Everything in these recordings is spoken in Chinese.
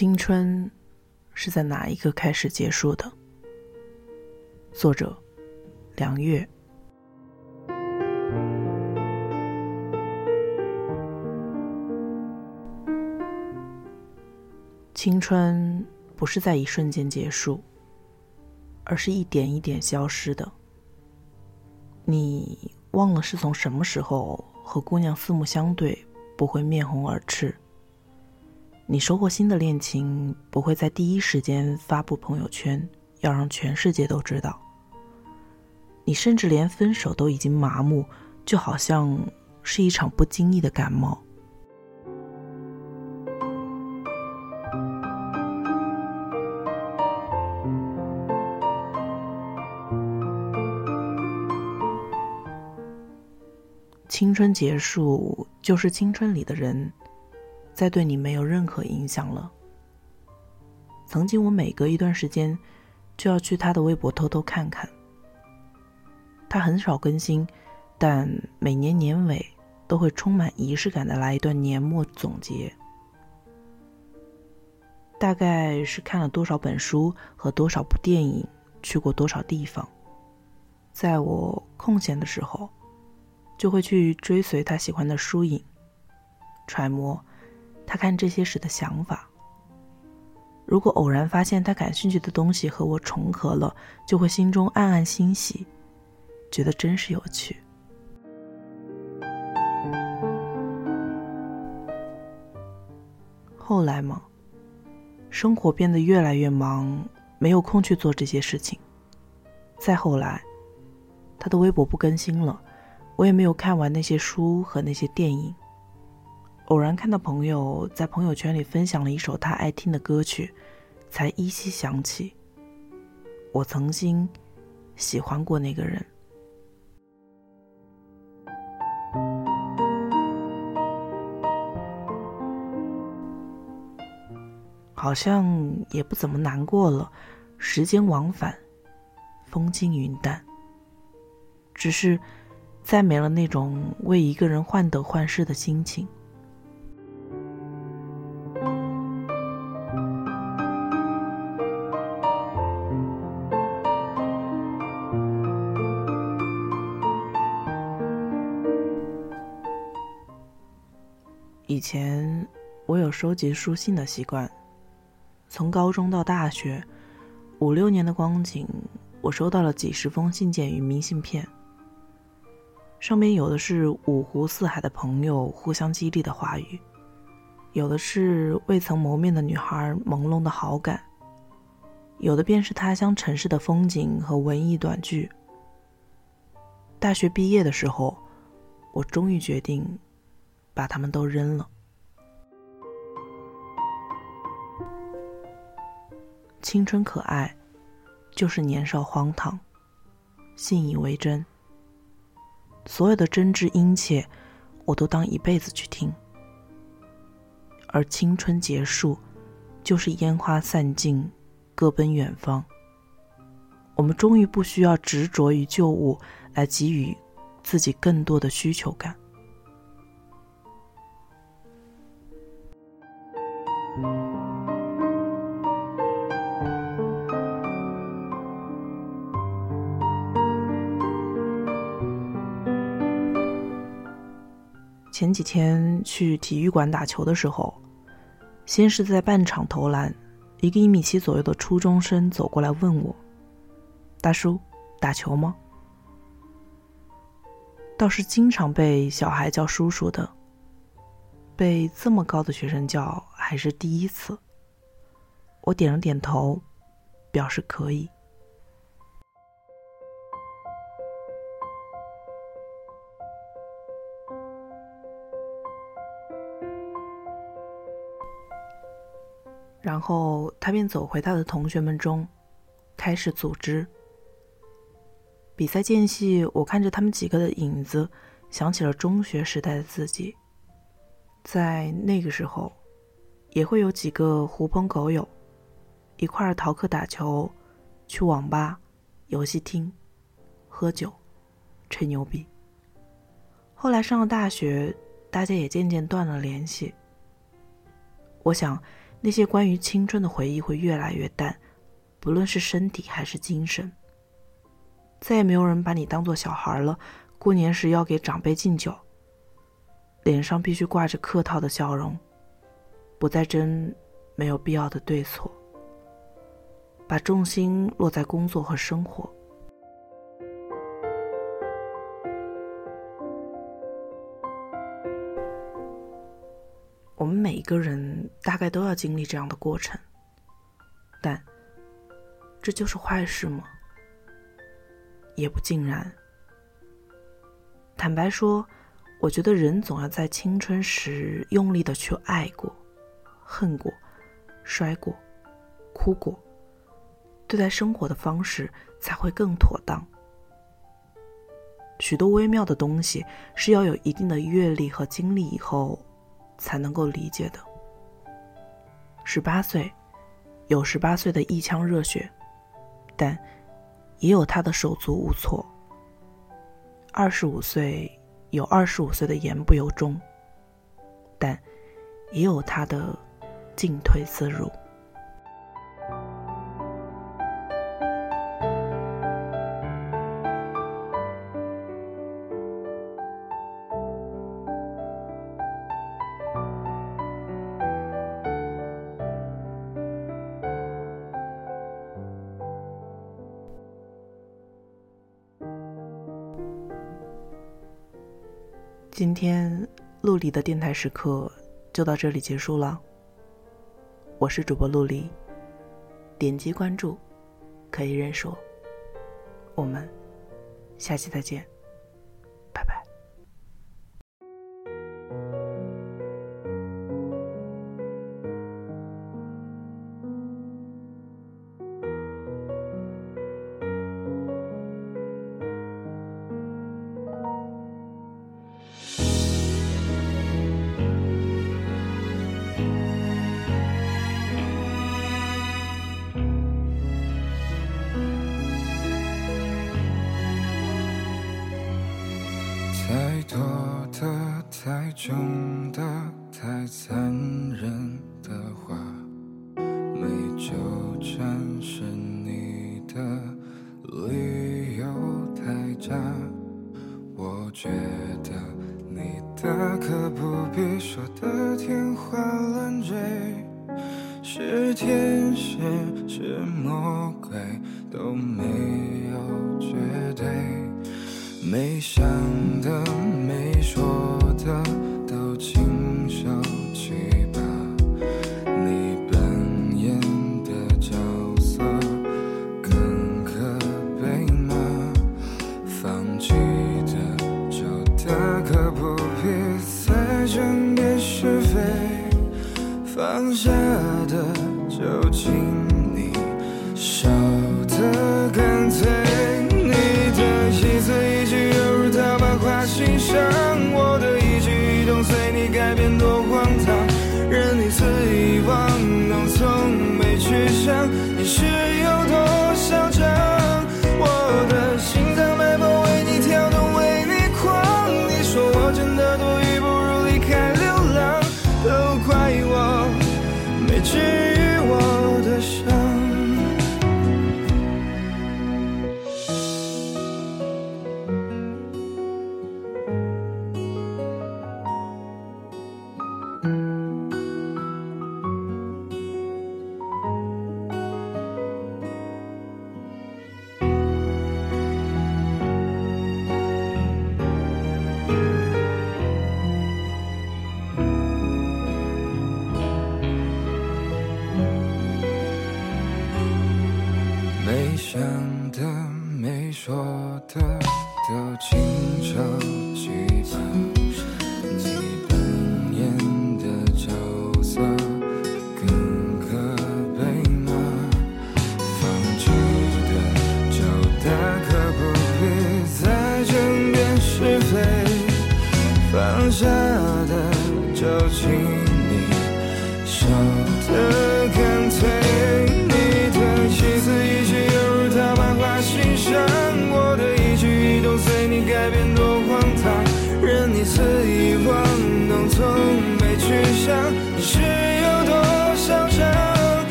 青春是在哪一个开始结束的？作者：梁月。青春不是在一瞬间结束，而是一点一点消失的。你忘了是从什么时候和姑娘四目相对不会面红耳赤。你收获新的恋情不会在第一时间发布朋友圈，要让全世界都知道。你甚至连分手都已经麻木，就好像是一场不经意的感冒。青春结束，就是青春里的人。再对你没有任何影响了。曾经我每隔一段时间就要去他的微博偷偷看看。他很少更新，但每年年尾都会充满仪式感的来一段年末总结。大概是看了多少本书和多少部电影，去过多少地方。在我空闲的时候，就会去追随他喜欢的书影，揣摩。他看这些时的想法。如果偶然发现他感兴趣的东西和我重合了，就会心中暗暗欣喜，觉得真是有趣。后来嘛，生活变得越来越忙，没有空去做这些事情。再后来，他的微博不更新了，我也没有看完那些书和那些电影。偶然看到朋友在朋友圈里分享了一首他爱听的歌曲，才依稀想起，我曾经喜欢过那个人。好像也不怎么难过了，时间往返，风轻云淡。只是再没了那种为一个人患得患失的心情。以前我有收集书信的习惯，从高中到大学五六年的光景，我收到了几十封信件与明信片。上面有的是五湖四海的朋友互相激励的话语，有的是未曾谋面的女孩朦胧的好感，有的便是他乡城市的风景和文艺短句。大学毕业的时候，我终于决定。把他们都扔了。青春可爱，就是年少荒唐，信以为真。所有的真挚殷切，我都当一辈子去听。而青春结束，就是烟花散尽，各奔远方。我们终于不需要执着于旧物，来给予自己更多的需求感。前几天去体育馆打球的时候，先是在半场投篮，一个一米七左右的初中生走过来问我：“大叔，打球吗？”倒是经常被小孩叫叔叔的，被这么高的学生叫还是第一次。我点了点头，表示可以。然后他便走回他的同学们中，开始组织比赛间隙。我看着他们几个的影子，想起了中学时代的自己。在那个时候，也会有几个狐朋狗友，一块儿逃课打球，去网吧、游戏厅，喝酒，吹牛逼。后来上了大学，大家也渐渐断了联系。我想。那些关于青春的回忆会越来越淡，不论是身体还是精神。再也没有人把你当做小孩了。过年时要给长辈敬酒，脸上必须挂着客套的笑容，不再争没有必要的对错，把重心落在工作和生活。我们每一个人大概都要经历这样的过程，但这就是坏事吗？也不尽然。坦白说，我觉得人总要在青春时用力的去爱过、恨过、摔过、哭过，对待生活的方式才会更妥当。许多微妙的东西是要有一定的阅历和经历以后。才能够理解的。十八岁，有十八岁的一腔热血，但也有他的手足无措。二十五岁，有二十五岁的言不由衷，但也有他的进退自如。今天陆离的电台时刻就到这里结束了。我是主播陆离，点击关注可以认识我。我们下期再见。太重的、太残忍的话，没纠缠是你的理由太假。我觉得你大可不必说的天花乱坠，是天使是魔鬼都没有绝对，没想的都亲手去吧，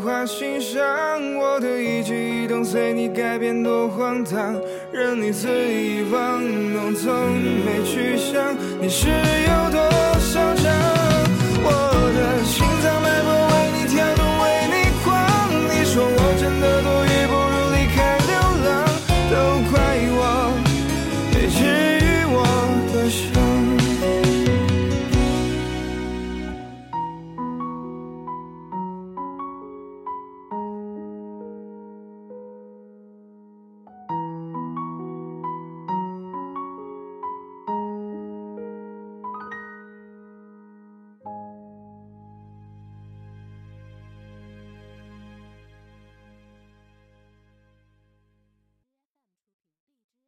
法欣赏我的一举一动，随你改变多荒唐，任你肆意玩弄，从没去想你是。